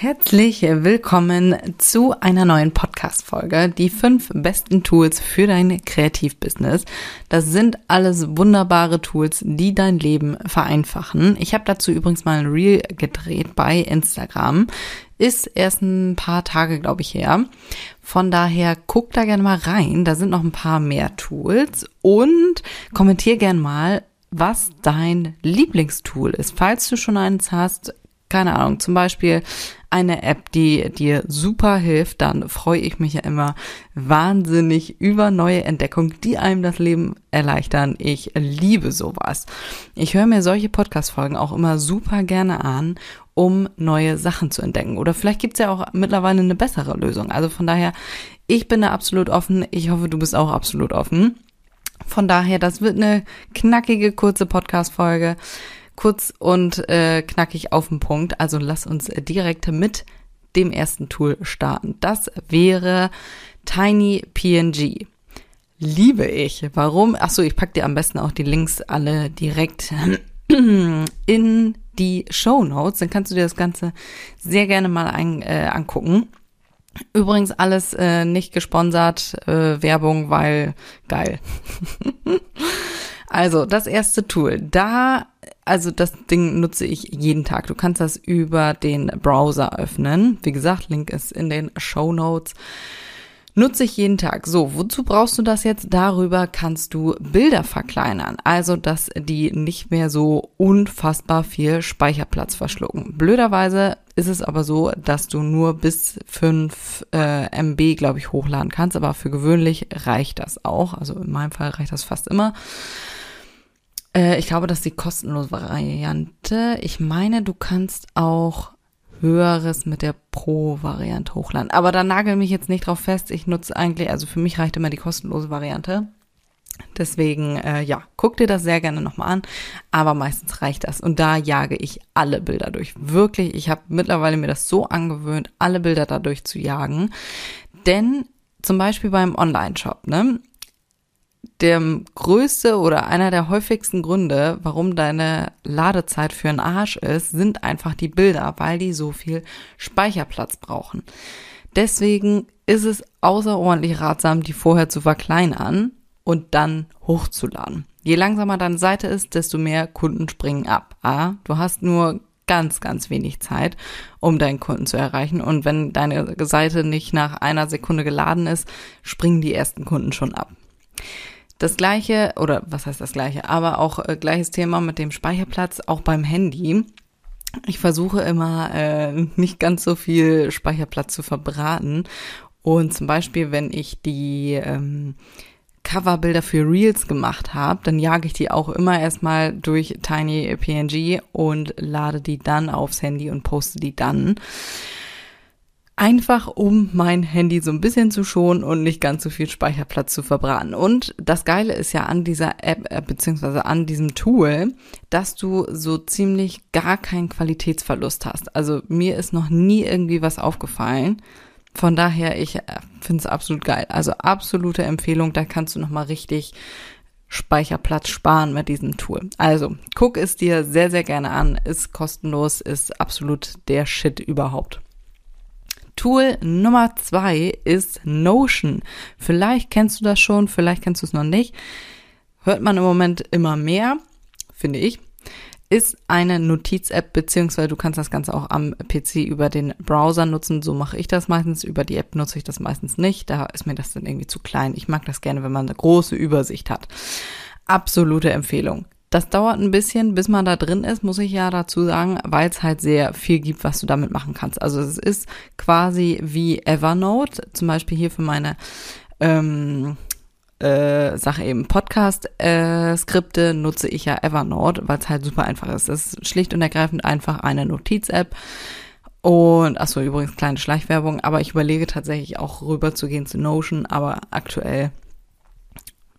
Herzlich willkommen zu einer neuen Podcast-Folge. Die fünf besten Tools für dein Kreativbusiness. Das sind alles wunderbare Tools, die dein Leben vereinfachen. Ich habe dazu übrigens mal ein Reel gedreht bei Instagram. Ist erst ein paar Tage, glaube ich, her. Von daher guck da gerne mal rein. Da sind noch ein paar mehr Tools und kommentier gerne mal, was dein Lieblingstool ist. Falls du schon eins hast, keine Ahnung, zum Beispiel eine App, die dir super hilft, dann freue ich mich ja immer wahnsinnig über neue Entdeckungen, die einem das Leben erleichtern. Ich liebe sowas. Ich höre mir solche Podcast-Folgen auch immer super gerne an, um neue Sachen zu entdecken. Oder vielleicht gibt's ja auch mittlerweile eine bessere Lösung. Also von daher, ich bin da absolut offen. Ich hoffe, du bist auch absolut offen. Von daher, das wird eine knackige, kurze Podcast-Folge kurz und äh, knackig auf den Punkt. Also lass uns direkt mit dem ersten Tool starten. Das wäre Tiny PNG. Liebe ich. Warum? Ach so, ich pack dir am besten auch die Links alle direkt in die Show Notes. Dann kannst du dir das Ganze sehr gerne mal ein, äh, angucken. Übrigens alles äh, nicht gesponsert, äh, Werbung, weil geil. also das erste Tool. Da also das Ding nutze ich jeden Tag. Du kannst das über den Browser öffnen. Wie gesagt, Link ist in den Show Notes. Nutze ich jeden Tag. So, wozu brauchst du das jetzt? Darüber kannst du Bilder verkleinern. Also, dass die nicht mehr so unfassbar viel Speicherplatz verschlucken. Blöderweise ist es aber so, dass du nur bis 5 äh, MB, glaube ich, hochladen kannst. Aber für gewöhnlich reicht das auch. Also in meinem Fall reicht das fast immer. Äh, ich glaube, das ist die kostenlose Variante. Ich meine, du kannst auch höheres mit der Pro-Variante hochladen. Aber da nagel mich jetzt nicht drauf fest. Ich nutze eigentlich, also für mich reicht immer die kostenlose Variante. Deswegen, äh, ja, guck dir das sehr gerne nochmal an. Aber meistens reicht das. Und da jage ich alle Bilder durch. Wirklich, ich habe mittlerweile mir das so angewöhnt, alle Bilder dadurch zu jagen. Denn zum Beispiel beim Online-Shop, ne? Der größte oder einer der häufigsten Gründe, warum deine Ladezeit für einen Arsch ist, sind einfach die Bilder, weil die so viel Speicherplatz brauchen. Deswegen ist es außerordentlich ratsam, die vorher zu verkleinern und dann hochzuladen. Je langsamer deine Seite ist, desto mehr Kunden springen ab. A, du hast nur ganz, ganz wenig Zeit, um deinen Kunden zu erreichen. Und wenn deine Seite nicht nach einer Sekunde geladen ist, springen die ersten Kunden schon ab. Das gleiche, oder was heißt das gleiche, aber auch äh, gleiches Thema mit dem Speicherplatz, auch beim Handy. Ich versuche immer äh, nicht ganz so viel Speicherplatz zu verbraten. Und zum Beispiel, wenn ich die ähm, Coverbilder für Reels gemacht habe, dann jage ich die auch immer erstmal durch Tiny PNG und lade die dann aufs Handy und poste die dann. Einfach um mein Handy so ein bisschen zu schonen und nicht ganz so viel Speicherplatz zu verbraten. Und das Geile ist ja an dieser App, äh, beziehungsweise an diesem Tool, dass du so ziemlich gar keinen Qualitätsverlust hast. Also mir ist noch nie irgendwie was aufgefallen. Von daher, ich äh, finde es absolut geil. Also absolute Empfehlung, da kannst du nochmal richtig Speicherplatz sparen mit diesem Tool. Also, guck es dir sehr, sehr gerne an. Ist kostenlos, ist absolut der Shit überhaupt. Tool Nummer zwei ist Notion. Vielleicht kennst du das schon, vielleicht kennst du es noch nicht. Hört man im Moment immer mehr, finde ich. Ist eine Notiz-App, beziehungsweise du kannst das Ganze auch am PC über den Browser nutzen. So mache ich das meistens. Über die App nutze ich das meistens nicht. Da ist mir das dann irgendwie zu klein. Ich mag das gerne, wenn man eine große Übersicht hat. Absolute Empfehlung. Das dauert ein bisschen, bis man da drin ist, muss ich ja dazu sagen, weil es halt sehr viel gibt, was du damit machen kannst. Also es ist quasi wie Evernote, zum Beispiel hier für meine ähm, äh, Sache eben Podcast-Skripte äh, nutze ich ja Evernote, weil es halt super einfach ist. Es ist schlicht und ergreifend einfach eine Notiz-App Und achso, übrigens kleine Schleichwerbung, aber ich überlege tatsächlich auch rüber zu gehen zu Notion, aber aktuell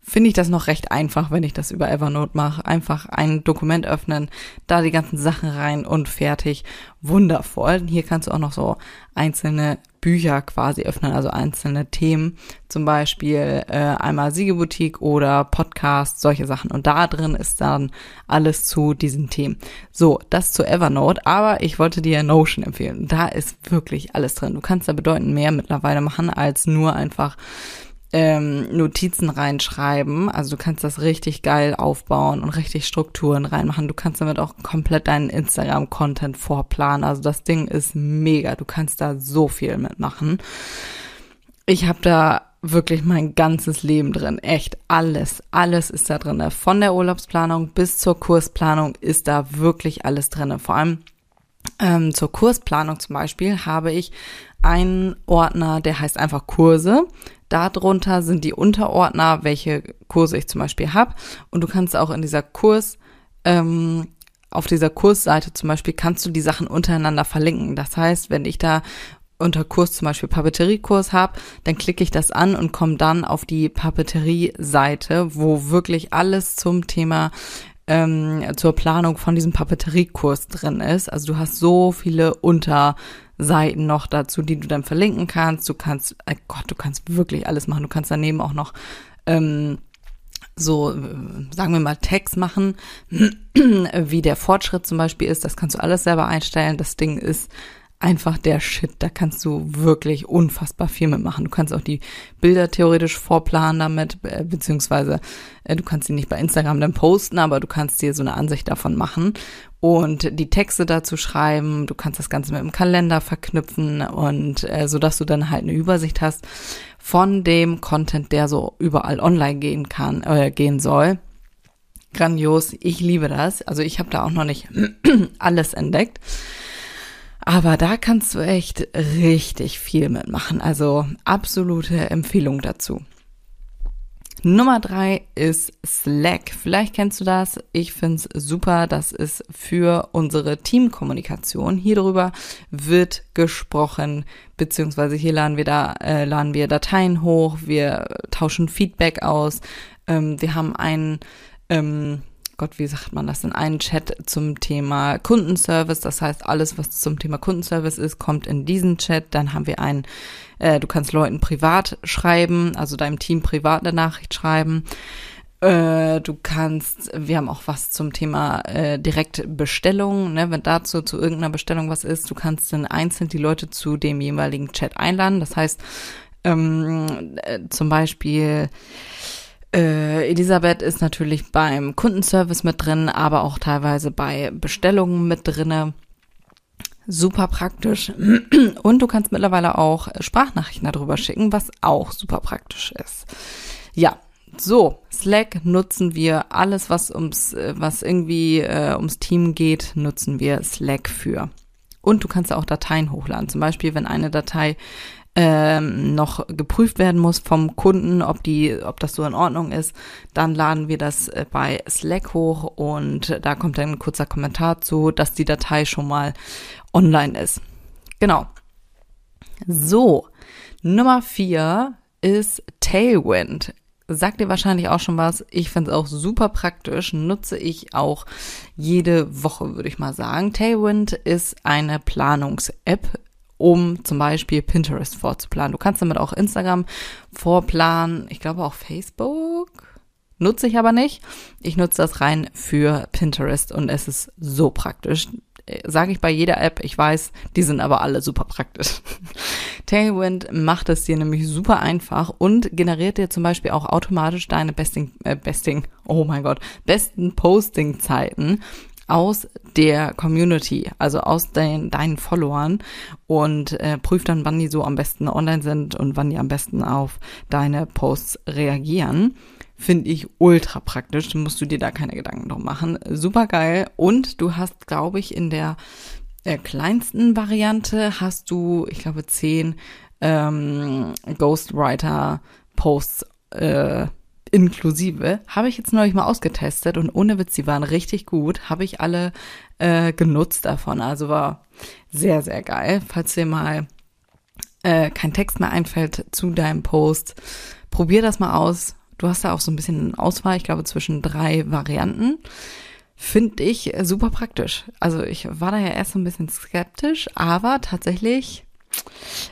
finde ich das noch recht einfach, wenn ich das über Evernote mache. Einfach ein Dokument öffnen, da die ganzen Sachen rein und fertig. Wundervoll. Hier kannst du auch noch so einzelne Bücher quasi öffnen, also einzelne Themen, zum Beispiel äh, einmal Siegeboutique oder Podcast, solche Sachen. Und da drin ist dann alles zu diesen Themen. So, das zu Evernote, aber ich wollte dir Notion empfehlen. Da ist wirklich alles drin. Du kannst da bedeutend mehr mittlerweile machen, als nur einfach ähm, Notizen reinschreiben. Also du kannst das richtig geil aufbauen und richtig Strukturen reinmachen. Du kannst damit auch komplett deinen Instagram-Content vorplanen. Also das Ding ist mega. Du kannst da so viel mitmachen. Ich habe da wirklich mein ganzes Leben drin. Echt alles, alles ist da drin. Von der Urlaubsplanung bis zur Kursplanung ist da wirklich alles drin. Vor allem ähm, zur Kursplanung zum Beispiel habe ich einen Ordner, der heißt einfach Kurse. Darunter sind die Unterordner, welche Kurse ich zum Beispiel habe. Und du kannst auch in dieser Kurs, ähm, auf dieser Kursseite zum Beispiel, kannst du die Sachen untereinander verlinken. Das heißt, wenn ich da unter Kurs zum Beispiel Papeteriekurs habe, dann klicke ich das an und komme dann auf die Papeterie-Seite, wo wirklich alles zum Thema ähm, zur Planung von diesem Papeteriekurs drin ist. Also du hast so viele Unterseiten noch dazu, die du dann verlinken kannst. Du kannst, äh Gott, du kannst wirklich alles machen. Du kannst daneben auch noch ähm, so, sagen wir mal, Tags machen, wie der Fortschritt zum Beispiel ist. Das kannst du alles selber einstellen. Das Ding ist einfach der Shit. Da kannst du wirklich unfassbar viel mitmachen. Du kannst auch die Bilder theoretisch vorplanen damit, äh, beziehungsweise äh, du kannst sie nicht bei Instagram dann posten, aber du kannst dir so eine Ansicht davon machen und die Texte dazu schreiben. Du kannst das Ganze mit dem Kalender verknüpfen und äh, so dass du dann halt eine Übersicht hast von dem Content, der so überall online gehen kann, äh, gehen soll. Grandios, ich liebe das. Also ich habe da auch noch nicht alles entdeckt. Aber da kannst du echt richtig viel mitmachen. Also absolute Empfehlung dazu. Nummer drei ist Slack. Vielleicht kennst du das. Ich find's super. Das ist für unsere Teamkommunikation. Hier drüber wird gesprochen, beziehungsweise hier laden wir da, äh, laden wir Dateien hoch, wir tauschen Feedback aus. Ähm, wir haben einen ähm, Gott, wie sagt man das denn, einen Chat zum Thema Kundenservice. Das heißt, alles, was zum Thema Kundenservice ist, kommt in diesen Chat. Dann haben wir einen, äh, du kannst Leuten privat schreiben, also deinem Team privat eine Nachricht schreiben. Äh, du kannst, wir haben auch was zum Thema äh, Direktbestellung, ne, wenn dazu zu irgendeiner Bestellung was ist, du kannst dann einzeln die Leute zu dem jeweiligen Chat einladen. Das heißt, ähm, äh, zum Beispiel, äh, Elisabeth ist natürlich beim Kundenservice mit drin, aber auch teilweise bei Bestellungen mit drinne. Super praktisch. Und du kannst mittlerweile auch Sprachnachrichten darüber schicken, was auch super praktisch ist. Ja, so, Slack nutzen wir. Alles, was ums, was irgendwie äh, ums Team geht, nutzen wir Slack für. Und du kannst auch Dateien hochladen. Zum Beispiel, wenn eine Datei ähm, noch geprüft werden muss vom Kunden, ob die, ob das so in Ordnung ist, dann laden wir das äh, bei Slack hoch und da kommt dann ein kurzer Kommentar zu, dass die Datei schon mal online ist. Genau. So, Nummer vier ist Tailwind. Sagt ihr wahrscheinlich auch schon was. Ich finde es auch super praktisch. Nutze ich auch jede Woche, würde ich mal sagen. Tailwind ist eine Planungs-App um zum Beispiel Pinterest vorzuplanen. Du kannst damit auch Instagram vorplanen, ich glaube auch Facebook. Nutze ich aber nicht. Ich nutze das rein für Pinterest und es ist so praktisch. Sage ich bei jeder App, ich weiß, die sind aber alle super praktisch. Tailwind macht es dir nämlich super einfach und generiert dir zum Beispiel auch automatisch deine Besting, äh, Besting, oh mein Gott, besten Posting-Zeiten aus der Community, also aus den, deinen Followern und äh, prüft dann, wann die so am besten online sind und wann die am besten auf deine Posts reagieren. Finde ich ultra praktisch, musst du dir da keine Gedanken drum machen. Super geil. Und du hast, glaube ich, in der äh, kleinsten Variante hast du, ich glaube, zehn ähm, Ghostwriter-Posts äh, inklusive, habe ich jetzt neulich mal ausgetestet und ohne Witz, die waren richtig gut, habe ich alle äh, genutzt davon. Also war sehr, sehr geil. Falls dir mal äh, kein Text mehr einfällt zu deinem Post, probier das mal aus. Du hast da auch so ein bisschen Auswahl, ich glaube, zwischen drei Varianten. Finde ich super praktisch. Also ich war da ja erst so ein bisschen skeptisch, aber tatsächlich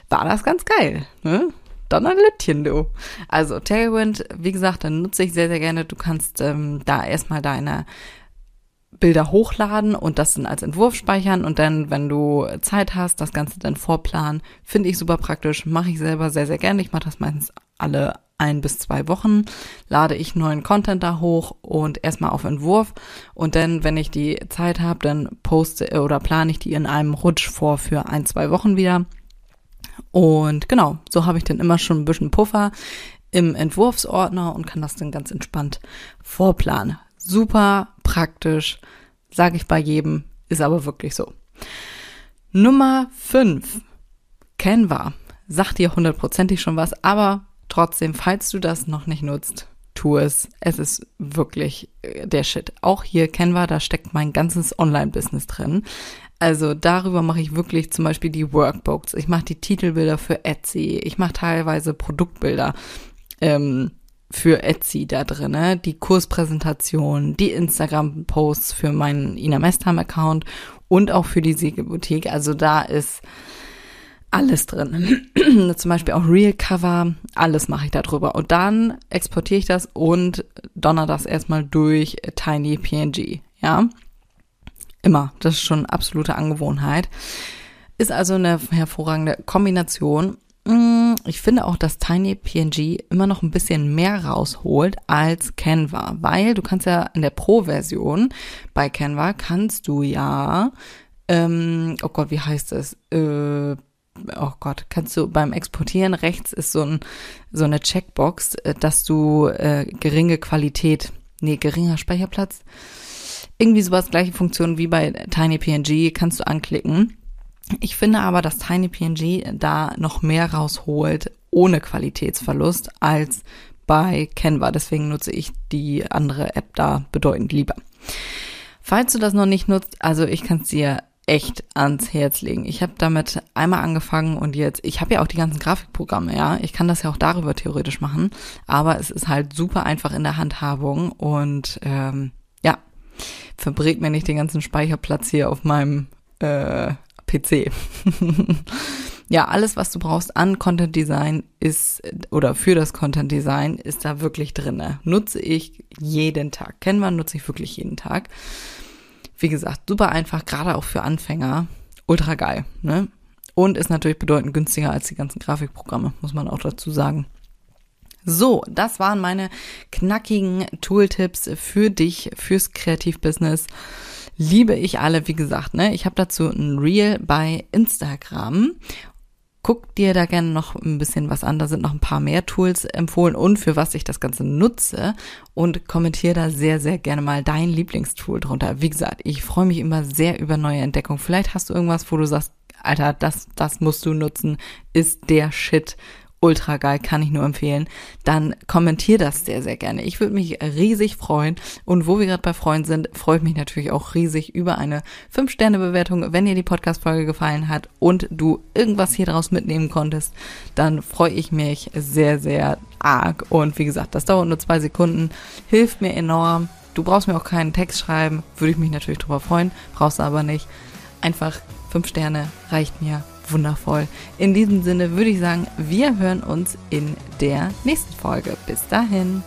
war das ganz geil. Ne? Donnerlittchen, du. Also Tailwind, wie gesagt, dann nutze ich sehr, sehr gerne. Du kannst ähm, da erstmal deine Bilder hochladen und das dann als Entwurf speichern und dann, wenn du Zeit hast, das Ganze dann vorplanen. Finde ich super praktisch, mache ich selber sehr, sehr gerne. Ich mache das meistens alle ein bis zwei Wochen, lade ich neuen Content da hoch und erstmal auf Entwurf und dann, wenn ich die Zeit habe, dann poste oder plane ich die in einem Rutsch vor für ein, zwei Wochen wieder. Und genau, so habe ich dann immer schon ein bisschen Puffer im Entwurfsordner und kann das dann ganz entspannt vorplanen. Super praktisch, sage ich bei jedem, ist aber wirklich so. Nummer 5. Canva. Sagt dir hundertprozentig schon was, aber trotzdem, falls du das noch nicht nutzt, tu es. Es ist wirklich äh, der Shit. Auch hier Canva, da steckt mein ganzes Online-Business drin. Also darüber mache ich wirklich zum Beispiel die Workbooks. Ich mache die Titelbilder für Etsy. Ich mache teilweise Produktbilder. Ähm, für Etsy da drinne, die Kurspräsentation, die Instagram-Posts für meinen Ina Mestham-Account und auch für die Siegelboutique. Also da ist alles drin. Zum Beispiel auch Real Cover, alles mache ich da drüber. Und dann exportiere ich das und donner das erstmal durch Tiny PNG. Ja, immer. Das ist schon absolute Angewohnheit. Ist also eine hervorragende Kombination. Mm, ich finde auch, dass Tiny PNG immer noch ein bisschen mehr rausholt als Canva, weil du kannst ja in der Pro-Version bei Canva kannst du ja, ähm, oh Gott, wie heißt es? Äh, oh Gott, kannst du beim Exportieren rechts ist so, ein, so eine Checkbox, äh, dass du äh, geringe Qualität, nee, geringer Speicherplatz, irgendwie sowas, gleiche Funktion wie bei Tiny PNG kannst du anklicken. Ich finde aber, dass TinyPNG da noch mehr rausholt ohne Qualitätsverlust als bei Canva. Deswegen nutze ich die andere App da bedeutend lieber. Falls du das noch nicht nutzt, also ich kann es dir echt ans Herz legen. Ich habe damit einmal angefangen und jetzt, ich habe ja auch die ganzen Grafikprogramme, ja. Ich kann das ja auch darüber theoretisch machen, aber es ist halt super einfach in der Handhabung und ähm, ja, verbringt mir nicht den ganzen Speicherplatz hier auf meinem äh, PC. ja, alles, was du brauchst an Content Design ist, oder für das Content Design ist da wirklich drinne. Nutze ich jeden Tag. Canva nutze ich wirklich jeden Tag. Wie gesagt, super einfach, gerade auch für Anfänger. Ultra geil, ne? Und ist natürlich bedeutend günstiger als die ganzen Grafikprogramme, muss man auch dazu sagen. So, das waren meine knackigen Tooltips für dich, fürs Kreativbusiness liebe ich alle, wie gesagt, ne? Ich habe dazu ein Reel bei Instagram. Guck dir da gerne noch ein bisschen was an. Da sind noch ein paar mehr Tools empfohlen und für was ich das Ganze nutze. Und kommentiere da sehr, sehr gerne mal dein Lieblingstool drunter. Wie gesagt, ich freue mich immer sehr über neue Entdeckungen. Vielleicht hast du irgendwas, wo du sagst, Alter, das, das musst du nutzen, ist der Shit ultra geil, kann ich nur empfehlen, dann kommentier das sehr, sehr gerne. Ich würde mich riesig freuen. Und wo wir gerade bei Freunden sind, freue ich mich natürlich auch riesig über eine 5-Sterne-Bewertung. Wenn dir die Podcast-Folge gefallen hat und du irgendwas hier draus mitnehmen konntest, dann freue ich mich sehr, sehr arg. Und wie gesagt, das dauert nur zwei Sekunden, hilft mir enorm. Du brauchst mir auch keinen Text schreiben, würde ich mich natürlich drüber freuen, brauchst aber nicht. Einfach 5 Sterne reicht mir wundervoll. In diesem Sinne würde ich sagen, wir hören uns in der nächsten Folge. Bis dahin.